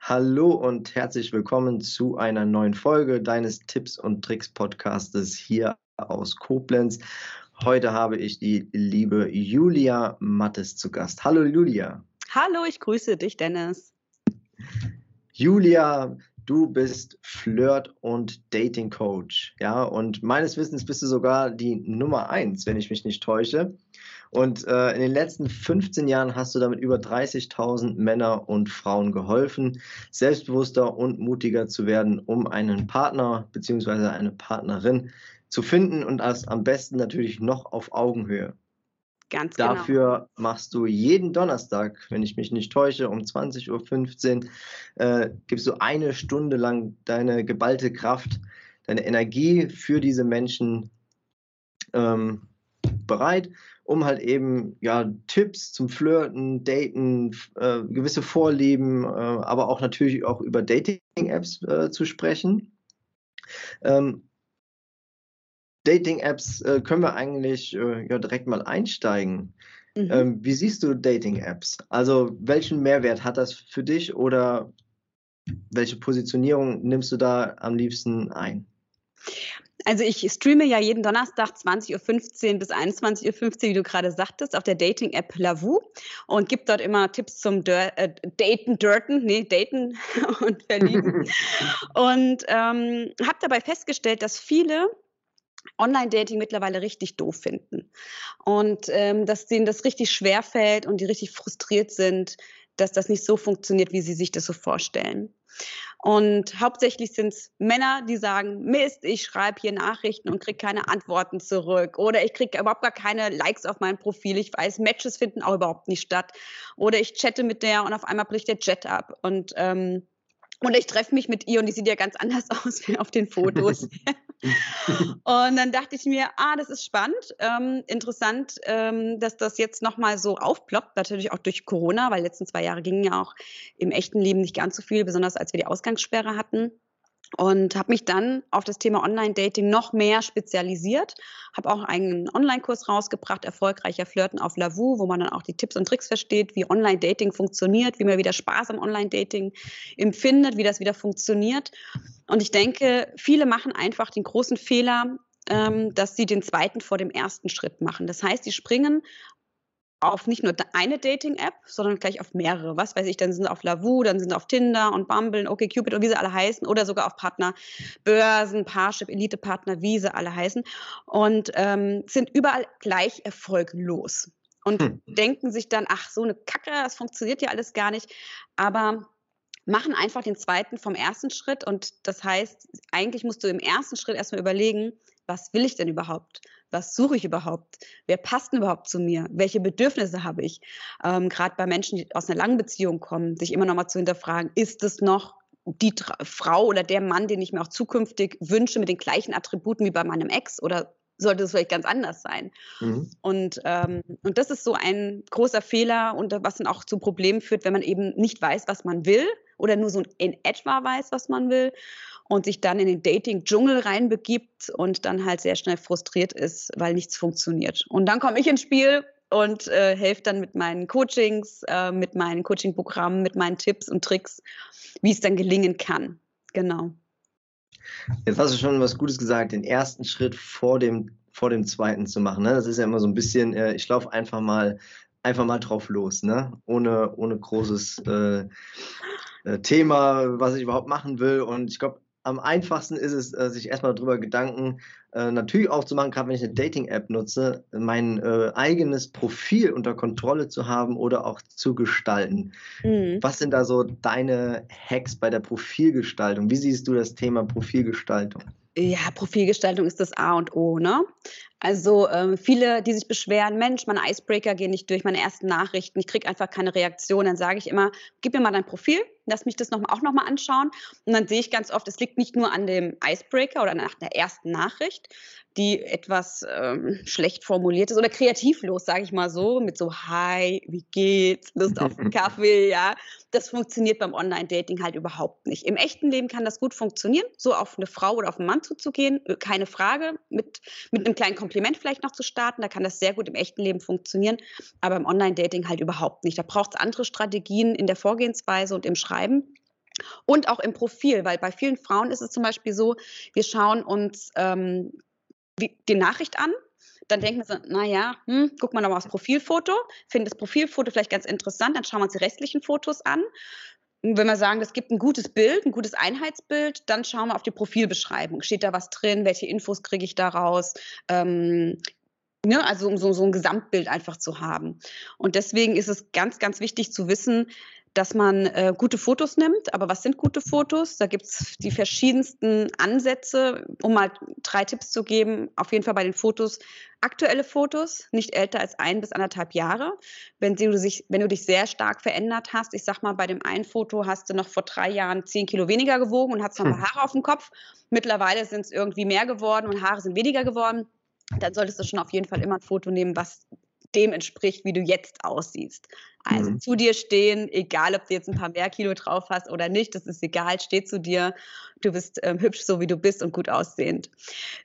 Hallo und herzlich willkommen zu einer neuen Folge deines Tipps und Tricks Podcastes hier aus Koblenz. Heute habe ich die liebe Julia Mattes zu Gast. Hallo Julia. Hallo, ich grüße dich, Dennis. Julia, du bist Flirt- und Dating-Coach. Ja, und meines Wissens bist du sogar die Nummer eins, wenn ich mich nicht täusche. Und äh, in den letzten 15 Jahren hast du damit über 30.000 Männer und Frauen geholfen, selbstbewusster und mutiger zu werden, um einen Partner bzw. eine Partnerin zu finden und das am besten natürlich noch auf Augenhöhe. Ganz genau. Dafür machst du jeden Donnerstag, wenn ich mich nicht täusche, um 20.15 Uhr, äh, gibst du eine Stunde lang deine geballte Kraft, deine Energie für diese Menschen ähm, bereit, um halt eben ja Tipps zum Flirten, Daten, äh, gewisse Vorlieben, äh, aber auch natürlich auch über Dating-Apps äh, zu sprechen. Ähm, Dating-Apps äh, können wir eigentlich äh, ja direkt mal einsteigen. Mhm. Ähm, wie siehst du Dating-Apps? Also welchen Mehrwert hat das für dich oder welche Positionierung nimmst du da am liebsten ein? Also ich streame ja jeden Donnerstag 20.15 Uhr bis 21.15 Uhr, wie du gerade sagtest, auf der Dating-App Lavu und gebe dort immer Tipps zum Dur äh, Daten, Dirten, nee, Daten und Verlieben. und ähm, habe dabei festgestellt, dass viele Online-Dating mittlerweile richtig doof finden und ähm, dass denen das richtig schwer fällt und die richtig frustriert sind, dass das nicht so funktioniert, wie sie sich das so vorstellen. Und hauptsächlich sind es Männer, die sagen, Mist, ich schreibe hier Nachrichten und kriege keine Antworten zurück. Oder ich kriege überhaupt gar keine Likes auf mein Profil. Ich weiß, Matches finden auch überhaupt nicht statt. Oder ich chatte mit der und auf einmal bricht der Chat ab. Und ähm, und ich treffe mich mit ihr und die sieht ja ganz anders aus wie auf den Fotos. und dann dachte ich mir, ah, das ist spannend, ähm, interessant, ähm, dass das jetzt nochmal so aufploppt, natürlich auch durch Corona, weil die letzten zwei Jahre gingen ja auch im echten Leben nicht ganz so viel, besonders als wir die Ausgangssperre hatten und habe mich dann auf das Thema Online-Dating noch mehr spezialisiert, habe auch einen Online-Kurs rausgebracht, erfolgreicher Flirten auf Lavu, wo man dann auch die Tipps und Tricks versteht, wie Online-Dating funktioniert, wie man wieder Spaß am Online-Dating empfindet, wie das wieder funktioniert. Und ich denke, viele machen einfach den großen Fehler, ähm, dass sie den zweiten vor dem ersten Schritt machen. Das heißt, sie springen auf nicht nur eine Dating-App, sondern gleich auf mehrere. Was weiß ich, dann sind sie auf Lavu, dann sind sie auf Tinder und Bumble und OkCupid und wie sie alle heißen oder sogar auf Partner, Börsen, Parship, Elite-Partner, wie sie alle heißen und ähm, sind überall gleich erfolglos und hm. denken sich dann, ach, so eine Kacke, das funktioniert ja alles gar nicht, aber machen einfach den zweiten vom ersten Schritt und das heißt, eigentlich musst du im ersten Schritt erstmal überlegen, was will ich denn überhaupt? Was suche ich überhaupt? Wer passt denn überhaupt zu mir? Welche Bedürfnisse habe ich? Ähm, Gerade bei Menschen, die aus einer langen Beziehung kommen, sich immer noch mal zu hinterfragen, ist es noch die Tra Frau oder der Mann, den ich mir auch zukünftig wünsche, mit den gleichen Attributen wie bei meinem Ex oder sollte es vielleicht ganz anders sein. Mhm. Und, ähm, und das ist so ein großer Fehler und was dann auch zu Problemen führt, wenn man eben nicht weiß, was man will oder nur so in etwa weiß, was man will und sich dann in den Dating-Dschungel reinbegibt und dann halt sehr schnell frustriert ist, weil nichts funktioniert. Und dann komme ich ins Spiel und äh, helfe dann mit meinen Coachings, äh, mit meinen Coaching-Programmen, mit meinen Tipps und Tricks, wie es dann gelingen kann. Genau. Jetzt hast du schon was Gutes gesagt, den ersten Schritt vor dem, vor dem zweiten zu machen. Ne? Das ist ja immer so ein bisschen, äh, ich laufe einfach mal, einfach mal drauf los, ne? ohne, ohne großes äh, Thema, was ich überhaupt machen will. Und ich glaube, am einfachsten ist es, äh, sich erstmal darüber Gedanken äh, natürlich auch zu machen, gerade wenn ich eine Dating-App nutze, mein äh, eigenes Profil unter Kontrolle zu haben oder auch zu gestalten. Mhm. Was sind da so deine Hacks bei der Profilgestaltung? Wie siehst du das Thema Profilgestaltung? Ja, Profilgestaltung ist das A und O, ne? Also ähm, viele, die sich beschweren, Mensch, meine Icebreaker gehen nicht durch, meine ersten Nachrichten, ich kriege einfach keine Reaktion. Dann sage ich immer, gib mir mal dein Profil, lass mich das noch, auch nochmal anschauen. Und dann sehe ich ganz oft, es liegt nicht nur an dem Icebreaker oder nach der ersten Nachricht, die etwas ähm, schlecht formuliert ist oder kreativlos, sage ich mal so, mit so Hi, wie geht's, Lust auf einen Kaffee, ja. Das funktioniert beim Online-Dating halt überhaupt nicht. Im echten Leben kann das gut funktionieren, so auf eine Frau oder auf einen Mann zuzugehen, äh, keine Frage, mit, mit einem kleinen Kompliment vielleicht noch zu starten, da kann das sehr gut im echten Leben funktionieren, aber im Online-Dating halt überhaupt nicht. Da braucht es andere Strategien in der Vorgehensweise und im Schreiben. Und auch im Profil, weil bei vielen Frauen ist es zum Beispiel so, wir schauen uns ähm, die Nachricht an, dann denken wir so, naja, hm, guck mal nochmal aufs Profilfoto, finden das Profilfoto vielleicht ganz interessant, dann schauen wir uns die restlichen Fotos an. Und wenn wir sagen, es gibt ein gutes Bild, ein gutes Einheitsbild, dann schauen wir auf die Profilbeschreibung. Steht da was drin? Welche Infos kriege ich daraus? Ähm, Ne, also um so, so ein Gesamtbild einfach zu haben. Und deswegen ist es ganz, ganz wichtig zu wissen, dass man äh, gute Fotos nimmt. Aber was sind gute Fotos? Da gibt es die verschiedensten Ansätze, um mal drei Tipps zu geben. Auf jeden Fall bei den Fotos aktuelle Fotos, nicht älter als ein bis anderthalb Jahre. Wenn du, sich, wenn du dich sehr stark verändert hast, ich sag mal, bei dem einen Foto hast du noch vor drei Jahren zehn Kilo weniger gewogen und hast noch ein paar hm. Haare auf dem Kopf. Mittlerweile sind es irgendwie mehr geworden und Haare sind weniger geworden. Dann solltest du schon auf jeden Fall immer ein Foto nehmen, was dem entspricht, wie du jetzt aussiehst. Also mhm. zu dir stehen, egal ob du jetzt ein paar mehr Kilo drauf hast oder nicht, das ist egal, steh zu dir. Du bist ähm, hübsch, so wie du bist und gut aussehend.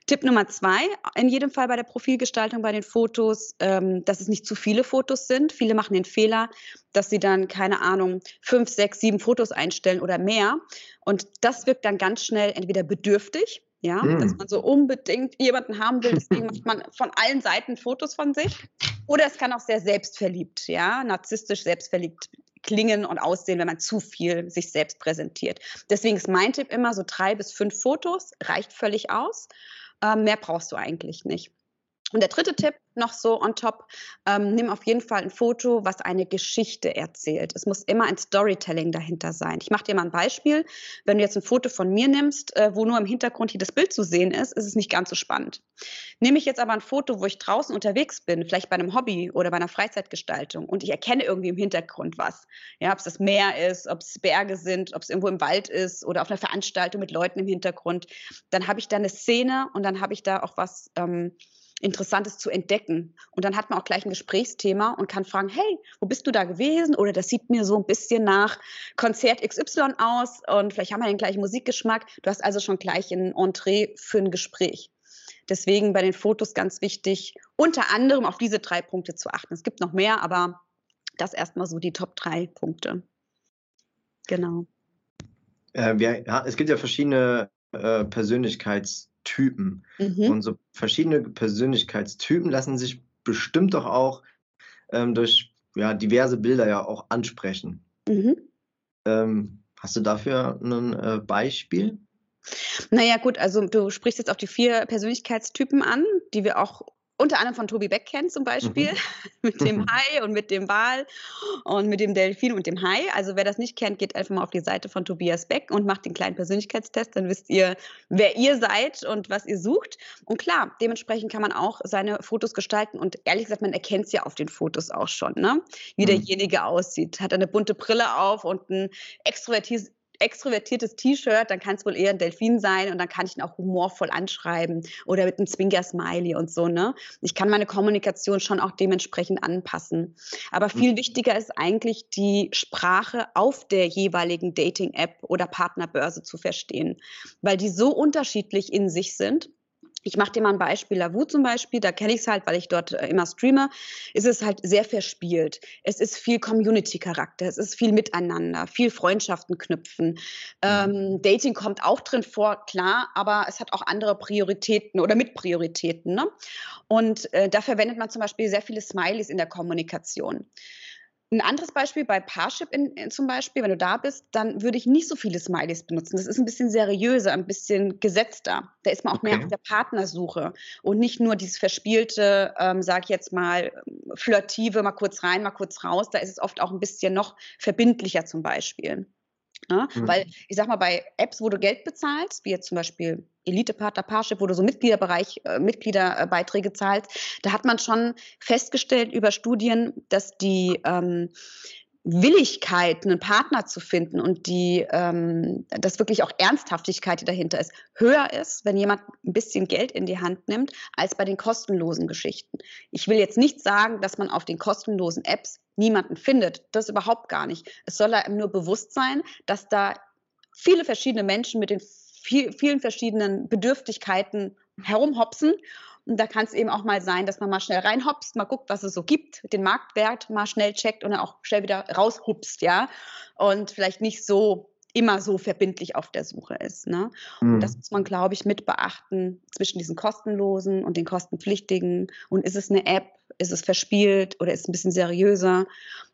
Tipp Nummer zwei, in jedem Fall bei der Profilgestaltung, bei den Fotos, ähm, dass es nicht zu viele Fotos sind. Viele machen den Fehler, dass sie dann, keine Ahnung, fünf, sechs, sieben Fotos einstellen oder mehr. Und das wirkt dann ganz schnell entweder bedürftig, ja, mm. dass man so unbedingt jemanden haben will, deswegen macht man von allen Seiten Fotos von sich. Oder es kann auch sehr selbstverliebt, ja, narzisstisch selbstverliebt klingen und aussehen, wenn man zu viel sich selbst präsentiert. Deswegen ist mein Tipp immer so drei bis fünf Fotos, reicht völlig aus. Ähm, mehr brauchst du eigentlich nicht. Und der dritte Tipp noch so on top, ähm, nimm auf jeden Fall ein Foto, was eine Geschichte erzählt. Es muss immer ein Storytelling dahinter sein. Ich mache dir mal ein Beispiel. Wenn du jetzt ein Foto von mir nimmst, äh, wo nur im Hintergrund hier das Bild zu sehen ist, ist es nicht ganz so spannend. Nehme ich jetzt aber ein Foto, wo ich draußen unterwegs bin, vielleicht bei einem Hobby oder bei einer Freizeitgestaltung und ich erkenne irgendwie im Hintergrund was. Ja, ob es das Meer ist, ob es Berge sind, ob es irgendwo im Wald ist oder auf einer Veranstaltung mit Leuten im Hintergrund, dann habe ich da eine Szene und dann habe ich da auch was. Ähm, Interessantes zu entdecken. Und dann hat man auch gleich ein Gesprächsthema und kann fragen, hey, wo bist du da gewesen? Oder das sieht mir so ein bisschen nach Konzert XY aus und vielleicht haben wir den gleichen Musikgeschmack. Du hast also schon gleich ein Entree für ein Gespräch. Deswegen bei den Fotos ganz wichtig, unter anderem auf diese drei Punkte zu achten. Es gibt noch mehr, aber das erstmal so die Top drei Punkte. Genau. Äh, wir, ja, es gibt ja verschiedene äh, Persönlichkeits- Typen. Mhm. Und so verschiedene Persönlichkeitstypen lassen sich bestimmt doch auch ähm, durch ja, diverse Bilder ja auch ansprechen. Mhm. Ähm, hast du dafür ein äh, Beispiel? Naja, gut, also du sprichst jetzt auch die vier Persönlichkeitstypen an, die wir auch unter anderem von Tobi Beck kennt zum Beispiel, mhm. mit dem mhm. Hai und mit dem Wal und mit dem Delfin und dem Hai. Also wer das nicht kennt, geht einfach mal auf die Seite von Tobias Beck und macht den kleinen Persönlichkeitstest, dann wisst ihr, wer ihr seid und was ihr sucht. Und klar, dementsprechend kann man auch seine Fotos gestalten und ehrlich gesagt, man erkennt es ja auf den Fotos auch schon, ne? wie mhm. derjenige aussieht. Hat eine bunte Brille auf und ein extrovertiertes extrovertiertes T-Shirt, dann kann es wohl eher ein Delfin sein und dann kann ich ihn auch humorvoll anschreiben oder mit einem Zwinker-Smiley und so. Ne? Ich kann meine Kommunikation schon auch dementsprechend anpassen. Aber viel mhm. wichtiger ist eigentlich die Sprache auf der jeweiligen Dating-App oder Partnerbörse zu verstehen, weil die so unterschiedlich in sich sind ich mache dir mal ein Beispiel, Lavu zum Beispiel, da kenne ich es halt, weil ich dort äh, immer streame, ist es halt sehr verspielt. Es ist viel Community-Charakter, es ist viel Miteinander, viel Freundschaften knüpfen. Ähm, Dating kommt auch drin vor, klar, aber es hat auch andere Prioritäten oder Mitprioritäten. Ne? Und äh, da verwendet man zum Beispiel sehr viele Smileys in der Kommunikation. Ein anderes Beispiel bei Parship in, in, zum Beispiel, wenn du da bist, dann würde ich nicht so viele Smileys benutzen. Das ist ein bisschen seriöser, ein bisschen gesetzter. Da ist man auch okay. mehr auf der Partnersuche und nicht nur dieses verspielte, ähm, sag ich jetzt mal, flirtive, mal kurz rein, mal kurz raus. Da ist es oft auch ein bisschen noch verbindlicher zum Beispiel. Ne? Mhm. Weil ich sag mal, bei Apps, wo du Geld bezahlst, wie jetzt zum Beispiel Elite-Partner, Parship, wo du so Mitgliederbereich, äh, Mitgliederbeiträge zahlst, da hat man schon festgestellt über Studien, dass die ähm, Willigkeit, einen Partner zu finden und die, ähm, dass wirklich auch Ernsthaftigkeit, die dahinter ist, höher ist, wenn jemand ein bisschen Geld in die Hand nimmt, als bei den kostenlosen Geschichten. Ich will jetzt nicht sagen, dass man auf den kostenlosen Apps niemanden findet. Das überhaupt gar nicht. Es soll einem nur bewusst sein, dass da viele verschiedene Menschen mit den viel, vielen verschiedenen Bedürftigkeiten herumhopsen und da kann es eben auch mal sein, dass man mal schnell reinhopst, mal guckt, was es so gibt, den Marktwert mal schnell checkt und dann auch schnell wieder raushupst, ja. Und vielleicht nicht so immer so verbindlich auf der Suche ist. Ne? Mhm. Und das muss man, glaube ich, mit beachten zwischen diesen kostenlosen und den kostenpflichtigen. Und ist es eine App? Ist es verspielt oder ist es ein bisschen seriöser?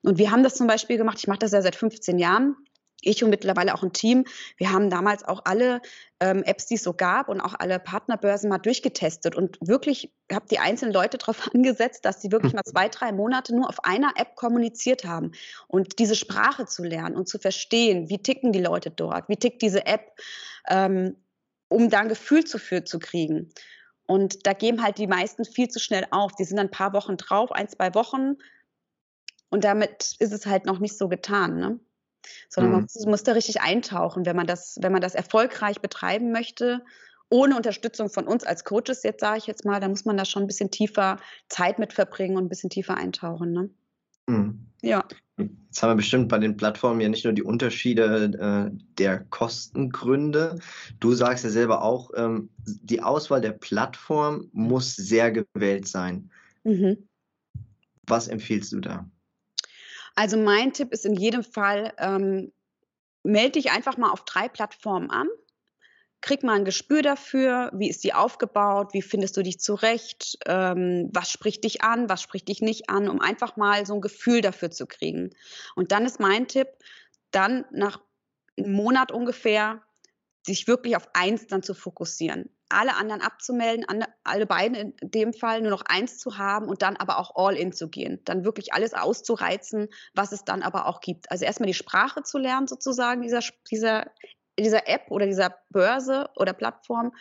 Und wir haben das zum Beispiel gemacht. Ich mache das ja seit 15 Jahren ich und mittlerweile auch ein Team, wir haben damals auch alle ähm, Apps, die es so gab und auch alle Partnerbörsen mal durchgetestet und wirklich habe die einzelnen Leute darauf angesetzt, dass sie wirklich mal zwei, drei Monate nur auf einer App kommuniziert haben und diese Sprache zu lernen und zu verstehen, wie ticken die Leute dort, wie tickt diese App, ähm, um da ein Gefühl dafür zu kriegen. Und da geben halt die meisten viel zu schnell auf. Die sind dann ein paar Wochen drauf, ein, zwei Wochen. Und damit ist es halt noch nicht so getan. Ne? Sondern mhm. man muss, muss, da richtig eintauchen, wenn man das, wenn man das erfolgreich betreiben möchte. Ohne Unterstützung von uns als Coaches, jetzt sage ich jetzt mal, da muss man da schon ein bisschen tiefer Zeit mit verbringen und ein bisschen tiefer eintauchen. Ne? Mhm. Ja. Jetzt haben wir bestimmt bei den Plattformen ja nicht nur die Unterschiede äh, der Kostengründe. Du sagst ja selber auch, ähm, die Auswahl der Plattform muss sehr gewählt sein. Mhm. Was empfiehlst du da? Also mein Tipp ist in jedem Fall, ähm, melde dich einfach mal auf drei Plattformen an. Krieg mal ein Gespür dafür, wie ist die aufgebaut, wie findest du dich zurecht, ähm, was spricht dich an, was spricht dich nicht an, um einfach mal so ein Gefühl dafür zu kriegen. Und dann ist mein Tipp, dann nach einem Monat ungefähr sich wirklich auf eins dann zu fokussieren alle anderen abzumelden, alle beiden in dem Fall nur noch eins zu haben und dann aber auch all in zu gehen. Dann wirklich alles auszureizen, was es dann aber auch gibt. Also erstmal die Sprache zu lernen, sozusagen, dieser, dieser, dieser App oder dieser Börse oder Plattform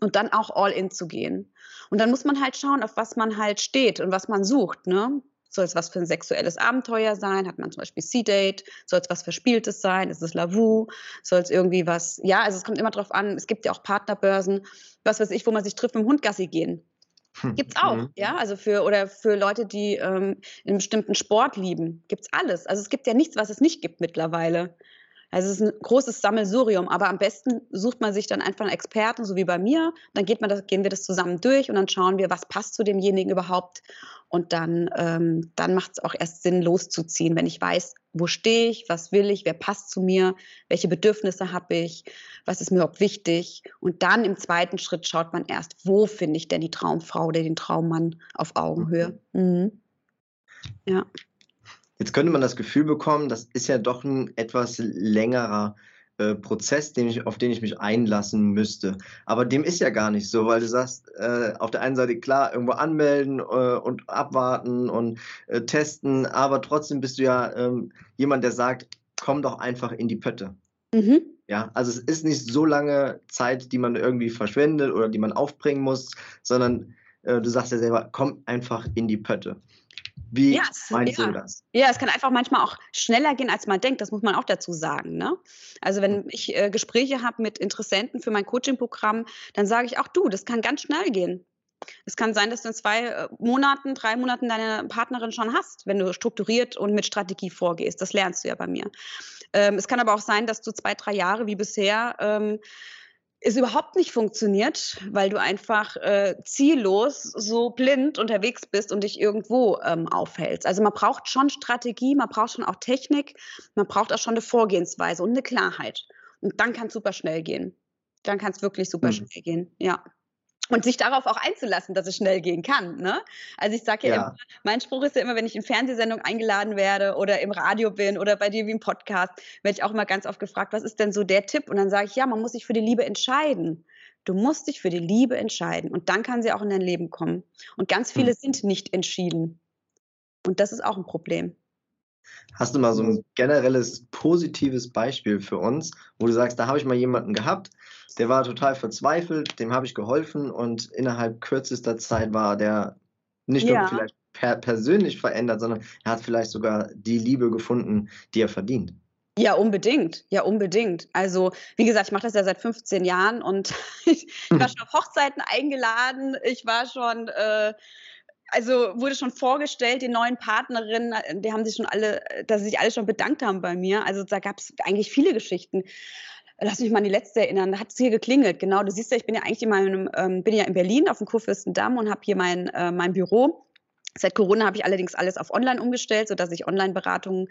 und dann auch all in zu gehen. Und dann muss man halt schauen, auf was man halt steht und was man sucht. Ne? Soll es was für ein sexuelles Abenteuer sein? Hat man zum Beispiel C-Date? Soll es was Verspieltes sein? Ist es Lavu? Soll es irgendwie was? Ja, also es kommt immer drauf an. Es gibt ja auch Partnerbörsen, was weiß ich, wo man sich trifft mit dem Hund Gassi gehen. Hm, gibt's auch, mhm. ja, also für oder für Leute, die ähm, einen bestimmten Sport lieben, gibt's alles. Also es gibt ja nichts, was es nicht gibt mittlerweile. Also es ist ein großes Sammelsurium, aber am besten sucht man sich dann einfach einen Experten, so wie bei mir. Dann geht man das, gehen wir das zusammen durch und dann schauen wir, was passt zu demjenigen überhaupt. Und dann, ähm, dann macht es auch erst Sinn, loszuziehen, wenn ich weiß, wo stehe ich, was will ich, wer passt zu mir, welche Bedürfnisse habe ich, was ist mir überhaupt wichtig. Und dann im zweiten Schritt schaut man erst, wo finde ich denn die Traumfrau oder den Traummann auf Augenhöhe. Mhm. Ja. Jetzt könnte man das Gefühl bekommen, das ist ja doch ein etwas längerer äh, Prozess, den ich, auf den ich mich einlassen müsste. Aber dem ist ja gar nicht so, weil du sagst, äh, auf der einen Seite klar, irgendwo anmelden äh, und abwarten und äh, testen, aber trotzdem bist du ja ähm, jemand, der sagt, komm doch einfach in die Pötte. Mhm. Ja, also es ist nicht so lange Zeit, die man irgendwie verschwendet oder die man aufbringen muss, sondern äh, du sagst ja selber, komm einfach in die Pötte. Wie ja, meinst ja. du das? Ja, es kann einfach manchmal auch schneller gehen, als man denkt. Das muss man auch dazu sagen. Ne? Also wenn ich äh, Gespräche habe mit Interessenten für mein Coaching-Programm, dann sage ich auch, du, das kann ganz schnell gehen. Es kann sein, dass du in zwei äh, Monaten, drei Monaten deine Partnerin schon hast, wenn du strukturiert und mit Strategie vorgehst. Das lernst du ja bei mir. Ähm, es kann aber auch sein, dass du zwei, drei Jahre wie bisher ähm, es überhaupt nicht funktioniert, weil du einfach äh, ziellos so blind unterwegs bist und dich irgendwo ähm, aufhältst. Also man braucht schon Strategie, man braucht schon auch Technik, man braucht auch schon eine Vorgehensweise und eine Klarheit. Und dann kann es super schnell gehen. Dann kann es wirklich super mhm. schnell gehen, ja und sich darauf auch einzulassen, dass es schnell gehen kann. Ne? Also ich sage ja, ja, immer, mein Spruch ist ja immer, wenn ich in Fernsehsendungen eingeladen werde oder im Radio bin oder bei dir wie im Podcast, werde ich auch mal ganz oft gefragt, was ist denn so der Tipp? Und dann sage ich, ja, man muss sich für die Liebe entscheiden. Du musst dich für die Liebe entscheiden und dann kann sie auch in dein Leben kommen. Und ganz viele hm. sind nicht entschieden. Und das ist auch ein Problem. Hast du mal so ein generelles positives Beispiel für uns, wo du sagst, da habe ich mal jemanden gehabt, der war total verzweifelt, dem habe ich geholfen und innerhalb kürzester Zeit war der nicht nur Ja. vielleicht per persönlich verändert, sondern er hat vielleicht sogar die Liebe gefunden, die er verdient. Ja, unbedingt. Ja, unbedingt. Also, wie gesagt, ich mache das ja seit 15 Jahren und ich, ich war schon auf Hochzeiten eingeladen. Ich war schon, äh, also wurde schon vorgestellt, die neuen Partnerinnen, die haben sich schon alle, dass sie sich alle schon bedankt haben bei mir. Also da gab es eigentlich viele Geschichten. Lass mich mal an die letzte erinnern. Da hat es hier geklingelt. Genau, du siehst ja, ich bin ja eigentlich in meinem, ähm, bin ja in Berlin auf dem Kurfürstendamm und habe hier mein, äh, mein Büro. Seit Corona habe ich allerdings alles auf Online umgestellt, sodass ich Online-Beratungen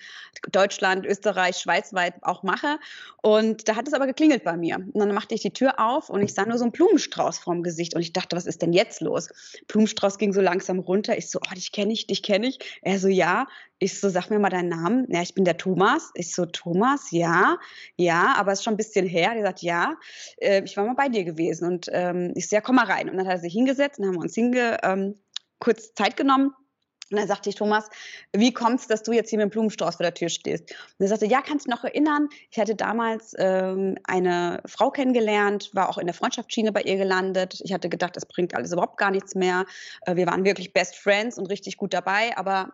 Deutschland, Österreich, schweizweit auch mache. Und da hat es aber geklingelt bei mir. Und dann machte ich die Tür auf und ich sah nur so einen Blumenstrauß vorm Gesicht. Und ich dachte, was ist denn jetzt los? Blumenstrauß ging so langsam runter. Ich so, oh, dich kenne ich, dich kenne ich. Er so, ja. Ich so, sag mir mal deinen Namen. Ja, ich bin der Thomas. Ich so, Thomas, ja, ja, aber es ist schon ein bisschen her. Der sagt, ja, äh, ich war mal bei dir gewesen. Und ähm, ich so, ja, komm mal rein. Und dann hat er sich hingesetzt und haben wir uns hinge, ähm, kurz Zeit genommen. Und dann sagte ich, Thomas, wie kommt es, dass du jetzt hier mit dem Blumenstrauß vor der Tür stehst? Und er sagte, ja, kannst du noch erinnern? Ich hatte damals ähm, eine Frau kennengelernt, war auch in der Freundschaftsschiene bei ihr gelandet. Ich hatte gedacht, das bringt alles überhaupt gar nichts mehr. Äh, wir waren wirklich Best Friends und richtig gut dabei, aber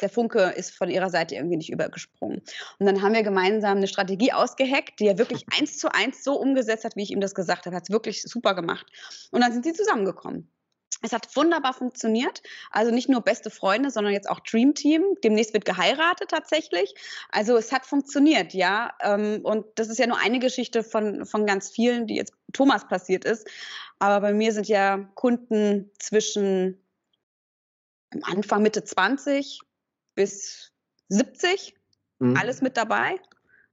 der Funke ist von ihrer Seite irgendwie nicht übergesprungen. Und dann haben wir gemeinsam eine Strategie ausgeheckt, die er wirklich eins zu eins so umgesetzt hat, wie ich ihm das gesagt habe. Hat es wirklich super gemacht. Und dann sind sie zusammengekommen. Es hat wunderbar funktioniert. Also nicht nur beste Freunde, sondern jetzt auch Dream Team. Demnächst wird geheiratet tatsächlich. Also es hat funktioniert, ja. Ähm, Und das ist ja nur eine Geschichte von, von ganz vielen, die jetzt Thomas passiert ist. Aber bei mir sind ja Kunden zwischen Anfang, Mitte 20 bis 70. Mhm. Alles mit dabei.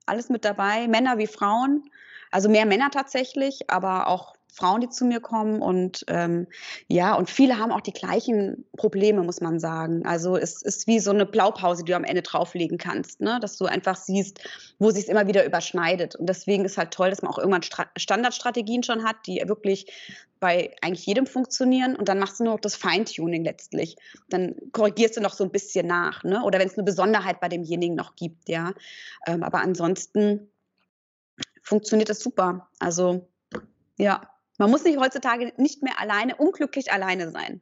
Alles mit dabei. Männer wie Frauen. Also mehr Männer tatsächlich, aber auch Frauen, die zu mir kommen und ähm, ja, und viele haben auch die gleichen Probleme, muss man sagen. Also es ist wie so eine Blaupause, die du am Ende drauflegen kannst, ne? dass du einfach siehst, wo sich es immer wieder überschneidet. Und deswegen ist halt toll, dass man auch irgendwann Stra Standardstrategien schon hat, die wirklich bei eigentlich jedem funktionieren. Und dann machst du nur noch das Feintuning letztlich. Dann korrigierst du noch so ein bisschen nach, ne? Oder wenn es eine Besonderheit bei demjenigen noch gibt, ja. Ähm, aber ansonsten funktioniert das super. Also ja, man muss nicht heutzutage nicht mehr alleine, unglücklich alleine sein.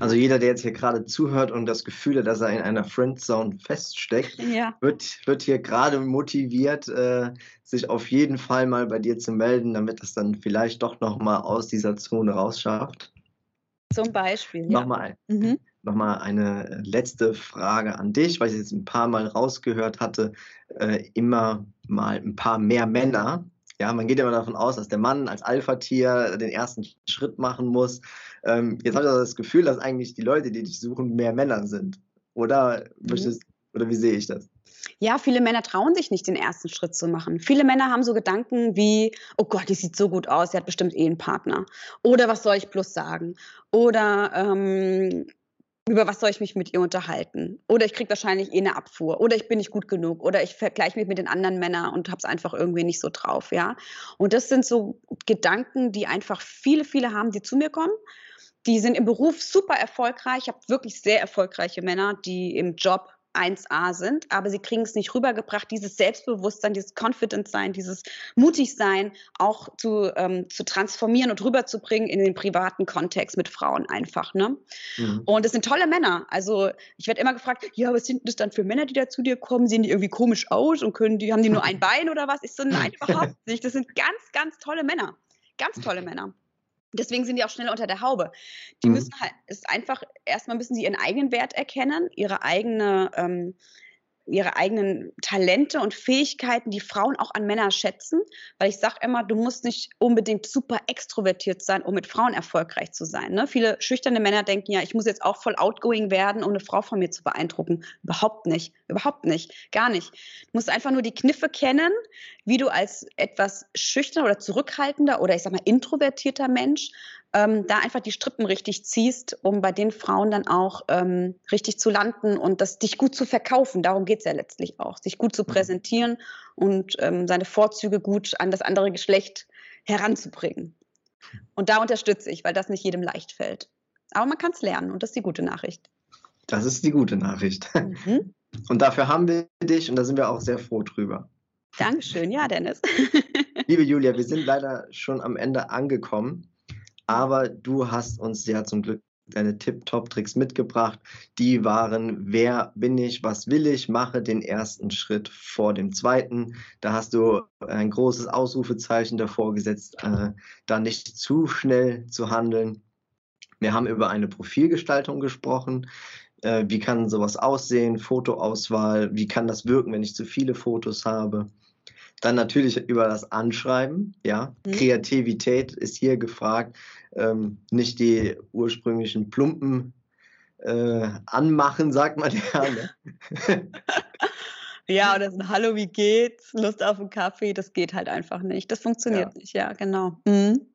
Also jeder, der jetzt hier gerade zuhört und das Gefühl hat, dass er in einer Friendzone feststeckt, Ja. wird, wird hier gerade motiviert, äh, sich auf jeden Fall mal bei dir zu melden, damit es dann vielleicht doch nochmal aus dieser Zone rausschafft. Zum Beispiel. Ja. Nochmal, Mhm. nochmal eine letzte Frage an dich, weil ich jetzt ein paar Mal rausgehört hatte, äh, immer mal ein paar mehr Männer. Ja, man geht immer davon aus, dass der Mann als Alpha-Tier den ersten Schritt machen muss. Ähm, jetzt habe ich das Gefühl, dass eigentlich die Leute, die dich suchen, mehr Männer sind. Oder, Mhm. oder wie sehe ich das? Ja, viele Männer trauen sich nicht, den ersten Schritt zu machen. Viele Männer haben so Gedanken wie, oh Gott, die sieht so gut aus, sie hat bestimmt eh einen Partner. Oder was soll ich bloß sagen? Oder ähm, über was soll ich mich mit ihr unterhalten? Oder ich kriege wahrscheinlich eh eine Abfuhr. Oder ich bin nicht gut genug. Oder ich vergleiche mich mit den anderen Männern und habe es einfach irgendwie nicht so drauf. Ja? Und das sind so Gedanken, die einfach viele, viele haben, die zu mir kommen. Die sind im Beruf super erfolgreich. Ich habe wirklich sehr erfolgreiche Männer, die im Job 1A sind, aber sie kriegen es nicht rübergebracht, dieses Selbstbewusstsein, dieses Confident sein, dieses mutig sein auch zu, ähm, zu transformieren und rüberzubringen in den privaten Kontext mit Frauen einfach. Ne? Mhm. Und es sind tolle Männer. Also ich werde immer gefragt, ja, was sind das dann für Männer, die da zu dir kommen? Sehen die irgendwie komisch aus und können die, haben die nur ein Bein oder was? Ich so, nein, überhaupt nicht. Das sind ganz, ganz tolle Männer. Ganz tolle Männer. Deswegen sind die auch schnell unter der Haube. Die Mhm. müssen halt, es ist einfach, erstmal müssen sie ihren eigenen Wert erkennen, ihre eigene, ähm, ihre eigenen Talente und Fähigkeiten, die Frauen auch an Männer schätzen. Weil ich sage immer, du musst nicht unbedingt super extrovertiert sein, um mit Frauen erfolgreich zu sein. Ne? Viele schüchterne Männer denken ja, ich muss jetzt auch voll outgoing werden, um eine Frau von mir zu beeindrucken. Überhaupt nicht. Überhaupt nicht. Gar nicht. Du musst einfach nur die Kniffe kennen, wie du als etwas schüchterner oder zurückhaltender oder ich sag mal introvertierter Mensch ähm, da einfach die Strippen richtig ziehst, um bei den Frauen dann auch ähm, richtig zu landen und das dich gut zu verkaufen. Darum geht es ja letztlich auch, sich gut zu Mhm. präsentieren und ähm, seine Vorzüge gut an das andere Geschlecht heranzubringen. Und da unterstütze ich, weil das nicht jedem leicht fällt. Aber man kann es lernen und das ist die gute Nachricht. Das ist die gute Nachricht. Mhm. Und dafür haben wir dich und da sind wir auch sehr froh drüber. Dankeschön, ja, Dennis. Liebe Julia, wir sind leider schon am Ende angekommen, aber du hast uns ja zum Glück deine Tip-Top-Tricks mitgebracht. Die waren, wer bin ich, was will ich, mache den ersten Schritt vor dem zweiten. Da hast du ein großes Ausrufezeichen davor gesetzt, äh, da nicht zu schnell zu handeln. Wir haben über eine Profilgestaltung gesprochen. Äh, wie kann sowas aussehen? Fotoauswahl. Wie kann das wirken, wenn ich zu viele Fotos habe? Dann natürlich über das Anschreiben, ja. Mhm. Kreativität ist hier gefragt. Ähm, nicht die ursprünglichen Plumpen äh, anmachen, sagt man ja. Ne? ja, oder so ein Hallo, wie geht's? Lust auf einen Kaffee, das geht halt einfach nicht. Das funktioniert ja. nicht, ja, genau. Mhm.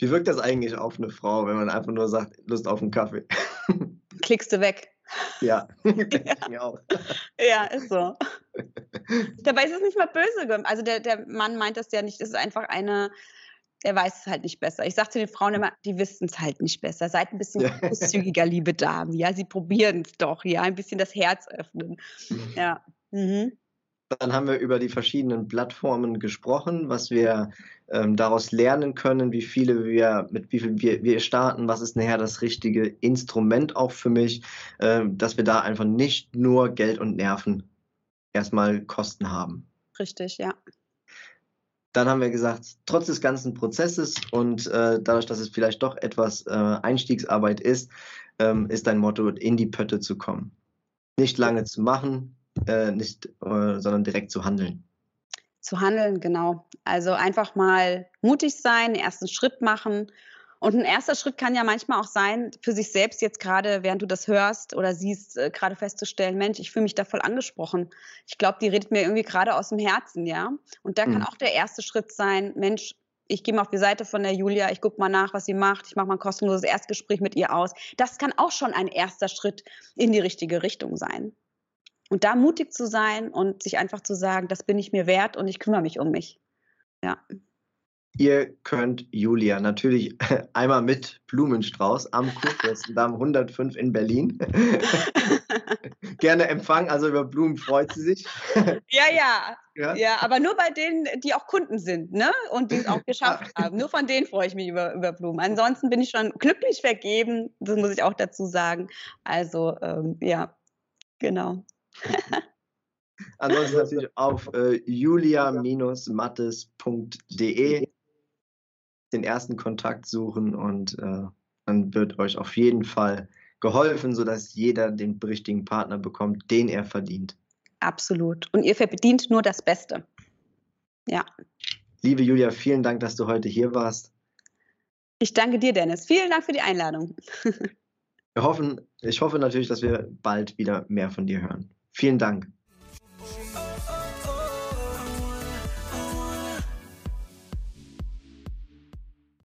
Wie wirkt das eigentlich auf eine Frau, wenn man einfach nur sagt, Lust auf einen Kaffee? Klickst du weg. Ja, ja. auch. ja, ist so. Dabei ist es nicht mal böse. Also der, der Mann meint das ja nicht. Es ist einfach eine, er weiß es halt nicht besser. Ich sage zu den Frauen immer, die wissen es halt nicht besser. Seid ein bisschen großzügiger, liebe Damen. Ja, sie probieren es doch. Ja, ein bisschen das Herz öffnen. Mhm. Ja. Mhm. Dann haben wir über die verschiedenen Plattformen gesprochen, was wir ähm, daraus lernen können, wie viele wir, mit wie viel wir, wir starten, was ist nachher das richtige Instrument auch für mich, äh, dass wir da einfach nicht nur Geld und Nerven erstmal Kosten haben. Richtig, ja. Dann haben wir gesagt, trotz des ganzen Prozesses und äh, dadurch, dass es vielleicht doch etwas äh, Einstiegsarbeit ist, ähm, ist dein Motto, in die Pötte zu kommen. Nicht lange zu machen, äh, nicht, äh, sondern direkt zu handeln. Zu handeln, genau. Also einfach mal mutig sein, den ersten Schritt machen. Und ein erster Schritt kann ja manchmal auch sein, für sich selbst jetzt gerade, während du das hörst oder siehst, äh, gerade festzustellen, Mensch, ich fühle mich da voll angesprochen. Ich glaube, die redet mir irgendwie gerade aus dem Herzen, ja. Und da mhm. kann auch der erste Schritt sein, Mensch, ich gehe mal auf die Seite von der Julia, ich gucke mal nach, was sie macht, ich mache mal ein kostenloses Erstgespräch mit ihr aus. Das kann auch schon ein erster Schritt in die richtige Richtung sein. Und da mutig zu sein und sich einfach zu sagen, das bin ich mir wert und ich kümmere mich um mich. Ja. Ihr könnt Julia natürlich einmal mit Blumenstrauß am Kurfürstendamm 105 in Berlin gerne empfangen. Also über Blumen freut sie sich. Ja, ja, ja. Ja, aber nur bei denen, die auch Kunden sind, ne? Und die es auch geschafft haben. Nur von denen freue ich mich über, über Blumen. Ansonsten bin ich schon glücklich vergeben. Das muss ich auch dazu sagen. Also, ähm, ja, genau. Ansonsten natürlich auf äh, julia-mattes.de den ersten Kontakt suchen und äh, dann wird euch auf jeden Fall geholfen, sodass jeder den richtigen Partner bekommt, den er verdient. Absolut. Und ihr verdient nur das Beste. Ja. Liebe Julia, vielen Dank, dass du heute hier warst. Ich danke dir, Dennis. Vielen Dank für die Einladung. Wir hoffen, ich hoffe natürlich, dass wir bald wieder mehr von dir hören. Vielen Dank.